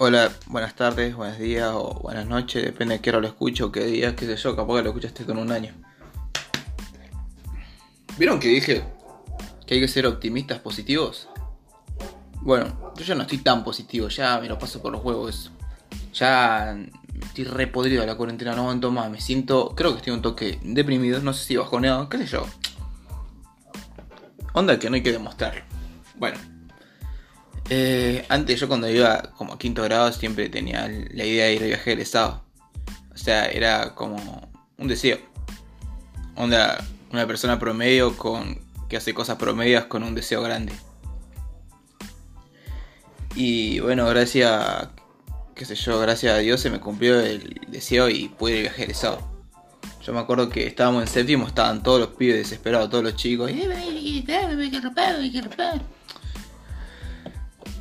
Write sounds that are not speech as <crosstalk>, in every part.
Hola, buenas tardes, buenos días o buenas noches, depende de qué hora lo escucho, qué día, qué sé yo, capaz que lo escuchaste con un año. ¿Vieron que dije que hay que ser optimistas positivos? Bueno, yo ya no estoy tan positivo, ya me lo paso por los huevos. Ya estoy repodrido a la cuarentena, no aguanto más, me siento, creo que estoy un toque deprimido, no sé si bajoneado, qué sé yo. Onda que no hay que demostrarlo. Bueno. Eh, antes yo cuando iba como a quinto grado siempre tenía la idea de ir a viaje del estado. O sea, era como un deseo. Onda, una persona promedio con que hace cosas promedias con un deseo grande. Y bueno, gracias, qué sé yo, gracias a Dios se me cumplió el deseo y pude ir a viaje del estado. Yo me acuerdo que estábamos en séptimo, estaban todos los pibes desesperados, todos los chicos.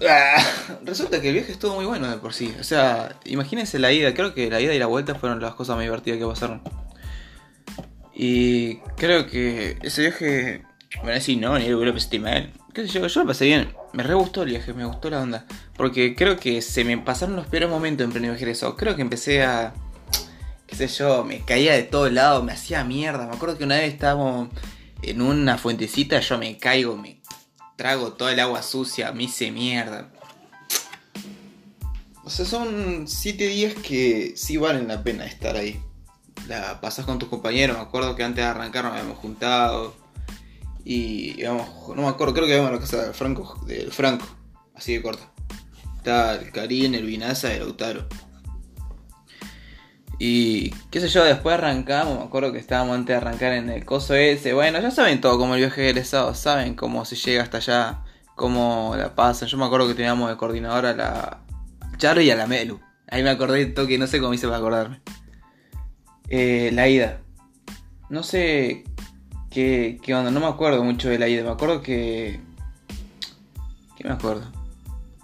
Ah, resulta que el viaje estuvo muy bueno de por sí. O sea, imagínense la ida. Creo que la ida y la vuelta fueron las cosas más divertidas que pasaron. Y creo que ese viaje. Bueno, decir, no, ni el vuelo mal. ¿Qué sé yo? Yo lo pasé bien. Me re gustó el viaje, me gustó la onda. Porque creo que se me pasaron los peores momentos en pleno viaje eso. Creo que empecé a. qué sé yo, me caía de todos lados, me hacía mierda. Me acuerdo que una vez estábamos en una fuentecita, yo me caigo, me trago toda el agua sucia, me hice mierda. O sea, son 7 días que sí valen la pena estar ahí. La pasas con tus compañeros, me acuerdo que antes de arrancar nos habíamos juntado. Y íbamos, no me acuerdo, creo que íbamos a la casa del Franco, del Franco, así de corta. Está el Karim, el Vinaza y el Lautaro. Y qué sé yo, después arrancamos, me acuerdo que estábamos antes de arrancar en el coso ese. Bueno, ya saben todo como el viaje de egresado, saben cómo se llega hasta allá, cómo la pasan. Yo me acuerdo que teníamos de coordinadora a la Charo y a la Melu. Ahí me acordé de toque, no sé cómo hice para acordarme. Eh, la ida. No sé qué, qué onda, no me acuerdo mucho de la ida. Me acuerdo que... ¿Qué me acuerdo?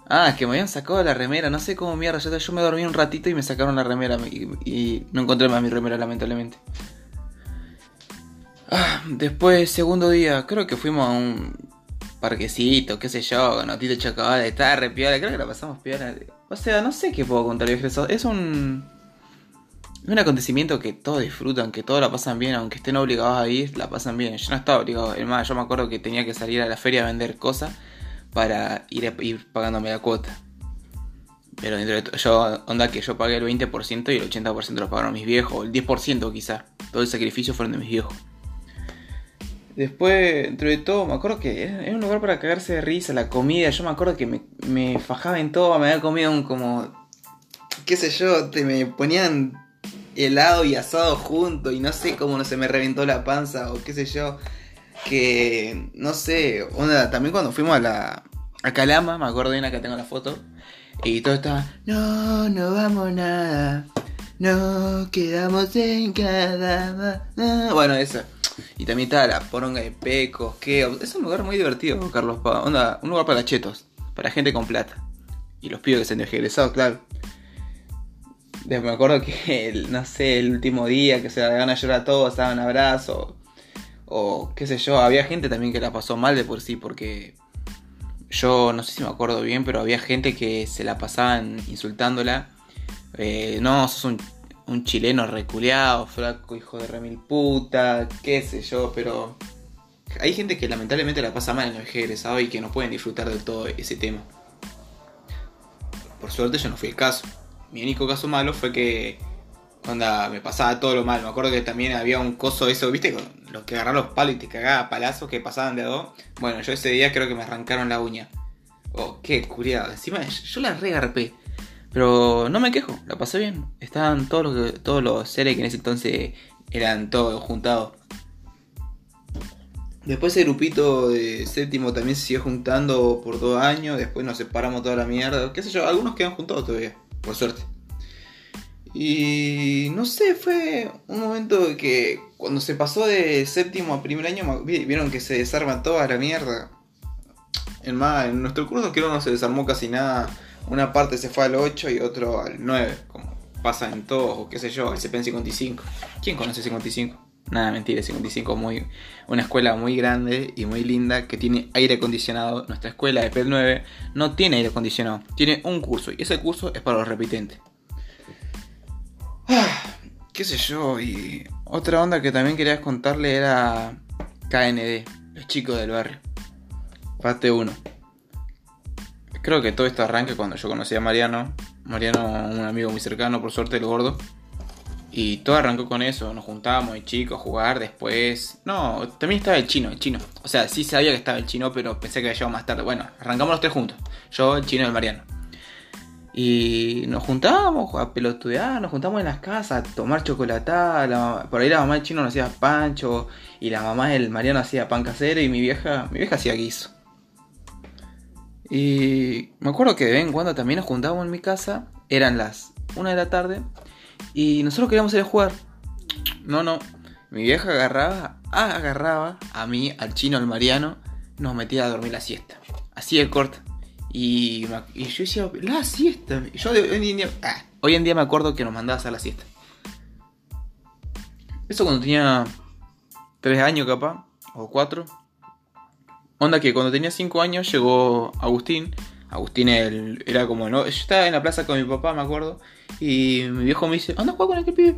Ah, que me habían sacado la remera, no sé cómo mierda. Yo, me dormí un ratito y me sacaron la remera y, no encontré más mi remera, lamentablemente. Ah, después, segundo día, creo que fuimos a un parquecito, qué sé yo, notito chocabal, estaba re piola, creo que la pasamos piola. O sea, no sé qué puedo contar, es un... Un acontecimiento que todos disfrutan, que todos la pasan bien, aunque estén obligados a ir, la pasan bien. Yo no estaba obligado, es más, yo me acuerdo que tenía que salir a la feria a vender cosas para ir, ir pagándome la cuota. Pero dentro de todo, onda que yo pagué el 20% y el 80% lo pagaron mis viejos, el 10% quizá. Todo el sacrificio fueron de mis viejos. Después, dentro de todo, me acuerdo que era un lugar para cagarse de risa, la comida. Yo me acuerdo que me, me fajaba en todo, me había comido un como. qué sé yo, te me ponían helado y asado juntos y no sé cómo no se me reventó la panza o qué sé yo que, no sé, onda, también cuando fuimos a la a Calama, me acuerdo bien acá tengo la foto, y todo estaba, no, no vamos nada, no quedamos en cada... Bueno, eso. Y también estaba la poronga de pecos, que es un lugar muy divertido, Carlos Onda, un lugar para chetos, para gente con plata. Y los pibes que se han egresado, claro. me acuerdo que, no sé, el último día que se la a llorar todos, estaban abrazos o qué sé yo, había gente también que la pasó mal de por sí porque yo no sé si me acuerdo bien, pero había gente que se la pasaban insultándola. Eh, no, sos un, un chileno reculeado, flaco, hijo de remil puta, qué sé yo, pero hay gente que lamentablemente la pasa mal en el egresado y que no pueden disfrutar de todo ese tema. Por suerte yo no fui el caso. Mi único caso malo fue que cuando me pasaba todo lo mal. Me acuerdo que también había un coso eso, ¿viste? Los que agarraban los palos y te cagaba palazos que pasaban de a dos. Bueno, yo ese día creo que me arrancaron la uña. Oh, qué curioso. Encima yo la regarpé. Pero no me quejo, la pasé bien. Estaban todos los, todos los seres que en ese entonces eran todos juntados. Después ese grupito de séptimo también se siguió juntando por dos años. Después nos separamos toda la mierda. Qué sé yo, algunos quedan juntados todavía, por suerte. Y no sé, fue un momento que cuando se pasó de séptimo a primer año, vieron que se desarma toda la mierda. En, nuestro curso creo no se desarmó casi nada. Una parte se fue al 8 y otro al 9, como pasa en todos, o qué sé yo, el CP55. ¿Quién conoce 55? Nada, mentira, 55 muy una escuela muy grande y muy linda que tiene aire acondicionado. Nuestra escuela de PET 9 no tiene aire acondicionado, tiene un curso y ese curso es para los repitentes. Qué sé yo, y otra onda que también quería contarle era KND, los chicos del barrio. Parte 1. Creo que todo esto arranca cuando yo conocí a Mariano. Mariano, un amigo muy cercano, por suerte, el gordo. Y todo arrancó con eso, nos juntábamos de chicos jugar, después... No, también estaba el chino, el chino. O sea, sí sabía que estaba el chino, pero pensé que había llegado más tarde. Bueno, arrancamos los tres juntos. Yo, el chino y el Mariano. Y nos juntábamos a pelotudear, nos juntábamos en las casas a tomar chocolatada. por ahí la mamá del chino nos hacía pancho y la mamá del Mariano hacía pan casero y mi vieja, mi vieja hacía guiso. Y me acuerdo que de vez en cuando también nos juntábamos en mi casa, eran las 1 de la tarde y nosotros queríamos ir a jugar. No, no. Mi vieja agarraba, agarraba a mí, al chino, al Mariano, nos metía a dormir la siesta. Así de corta. Y, yo decía, la siesta. yo hoy, en día, ah, hoy en día me acuerdo que nos mandaba a la siesta. Eso cuando tenía 3 años capaz, o 4. Onda que cuando tenía 5 años llegó Agustín. Agustín era como, ¿no? Yo estaba en la plaza con mi papá, me acuerdo. Y mi viejo me dice, anda a jugar con aquel pibe.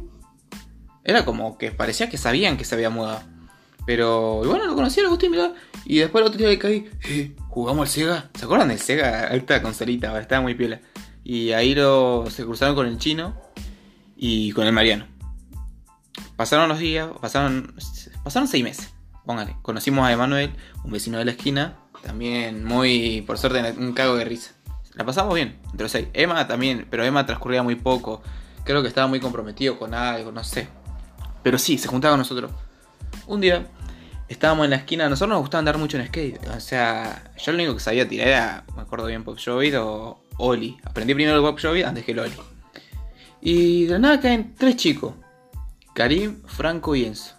Era como que parecía que sabían que se había mudado. Pero bueno, lo conocí Agustín, mirá. Y después el otro día que caí, eh, jugamos al Sega. ¿Se acuerdan del Sega? Alta consolita, estaba muy piola. Y ahí lo, se cruzaron con el chino y con el Mariano. Pasaron los días, pasaron, pasaron seis meses. Póngale. Conocimos a Emanuel, un vecino de la esquina. También muy, por suerte, un cago de risa. La pasamos bien, entre los seis. Emma también, pero Emma transcurría muy poco. Creo que estaba muy comprometido con algo, no sé. Pero sí, se juntaba con nosotros. Un día estábamos en la esquina. A nosotros nos gustaba andar mucho en skate. O sea, yo lo único que sabía tirar era, me acuerdo bien, Pop Jovid o Oli. Aprendí primero el Pop Jovid antes que el Oli. Y de nada caen tres chicos: Karim, Franco y Enzo.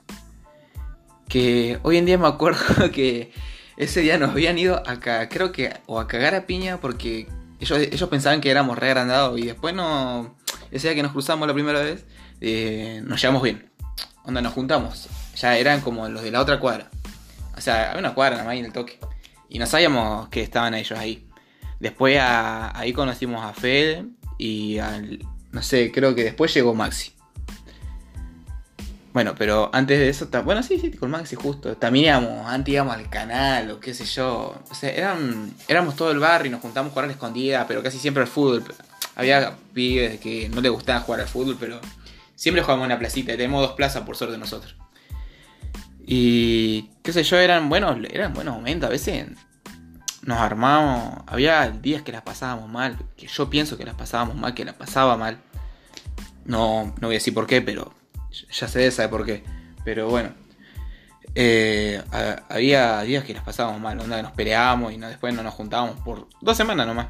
Que hoy en día me acuerdo <laughs> que ese día nos habían ido a, creo que, o a cagar a piña porque ellos, pensaban que éramos re agrandados y después no. Ese día que nos cruzamos la primera vez, eh, nos llevamos bien. Onda, nos juntamos. Ya eran como los de la otra cuadra. O sea, había una cuadra nada más ahí en el toque. Y no sabíamos que estaban ellos ahí. Después ahí conocimos a Fede y. No sé, creo que después llegó Maxi. Bueno, pero antes de eso, bueno, sí, sí, con Maxi justo. También íbamos, antes íbamos al canal o qué sé yo. O sea, eran, éramos todo el barrio y nos juntamos a jugar a la escondida, pero casi siempre al fútbol. Había pibes que no les gustaba jugar al fútbol, pero siempre jugábamos en una placita. Tenemos dos plazas por suerte nosotros. Y qué sé yo, eran buenos, eran buenos momentos. A veces nos armamos. Había días que las pasábamos mal. Que yo pienso que las pasábamos mal, que las pasaba mal. No, no voy a decir por qué, pero ya se sabe por qué. Pero bueno. Eh, había días que las pasábamos mal, onda que nos peleábamos y no, después no nos juntábamos por dos semanas nomás.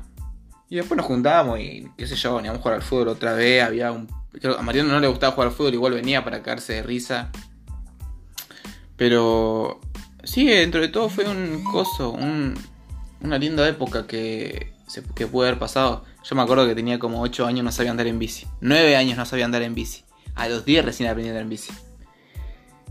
Y después nos juntábamos y qué sé yo, veníamos a jugar al fútbol otra vez. Había un. a Mariano no le gustaba jugar al fútbol, igual venía para caerse de risa. Pero. Sí, dentro de todo fue un coso, una linda época que, se, que pude haber pasado. Yo me acuerdo que tenía como 8 años no sabía andar en bici. 9 años no sabía andar en bici. A los 10 recién aprendí a andar en bici.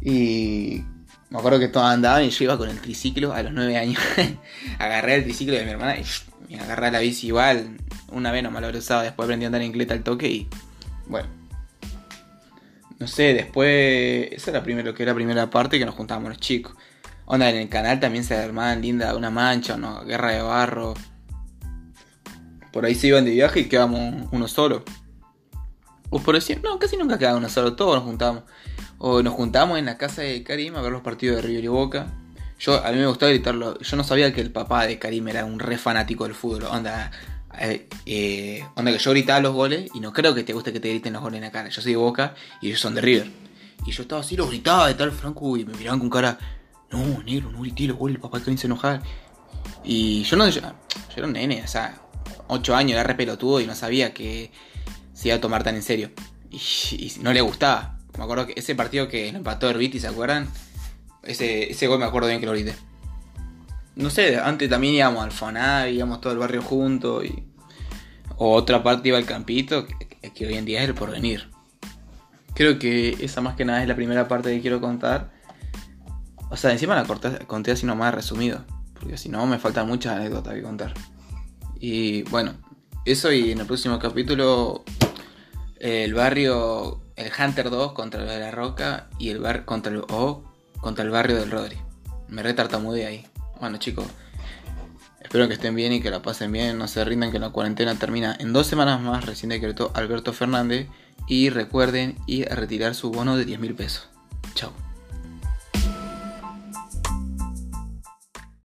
Y me acuerdo que todos andaban y yo iba con el triciclo a los 9 años. <laughs> agarré el triciclo de mi hermana y me agarré la bici igual. Una vez no me lo usado, después aprendí a andar en cleta al toque y bueno. No sé, después. Esa era primero que era la primera parte que nos juntábamos los chicos. Onda, en el canal también se armaban linda una mancha, una guerra de barro. Por ahí se iban de viaje y quedamos uno solo. O por decir, no, casi nunca quedaba uno solo, todos nos juntamos. O nos juntamos en la casa de Karim a ver los partidos de River y Boca. Yo, a mí me gustaba gritarlo. Yo no sabía que el papá de Karim era un re fanático del fútbol. Onda, eh, eh, onda que yo gritaba los goles y no creo que te guste que te griten los goles en la cara. Yo soy de Boca y ellos son de River. Y yo estaba así, lo gritaba de tal Franco y me miraban con cara, no, negro, no grité los goles, papá que se enojar. Y yo no, yo, era un nene, o sea, 8 años, era re pelotudo y no sabía que se iba a tomar tan en serio. Y, no le gustaba. Me acuerdo que ese partido que lo empató Herbiti, ¿se acuerdan? Ese, ese gol me acuerdo bien que lo grité. No sé, antes también íbamos al Fonav, íbamos todo el barrio juntos. Y... O otra parte iba al campito, que, hoy en día es el porvenir. Creo que esa más que nada es la primera parte que quiero contar. O sea, encima la corté, conté así nomás resumido. Porque si no me faltan muchas anécdotas que contar. Y bueno, eso y en el próximo capítulo el barrio, el Hunter 2 contra el de la Roca y el bar contra el O contra el barrio del Rodri. Me retartamudé ahí. Bueno chicos, espero que estén bien y que la pasen bien, no se rindan que la cuarentena termina en dos semanas más, recién decretó Alberto Fernández y recuerden ir a retirar su bono de 10 mil pesos. Chao.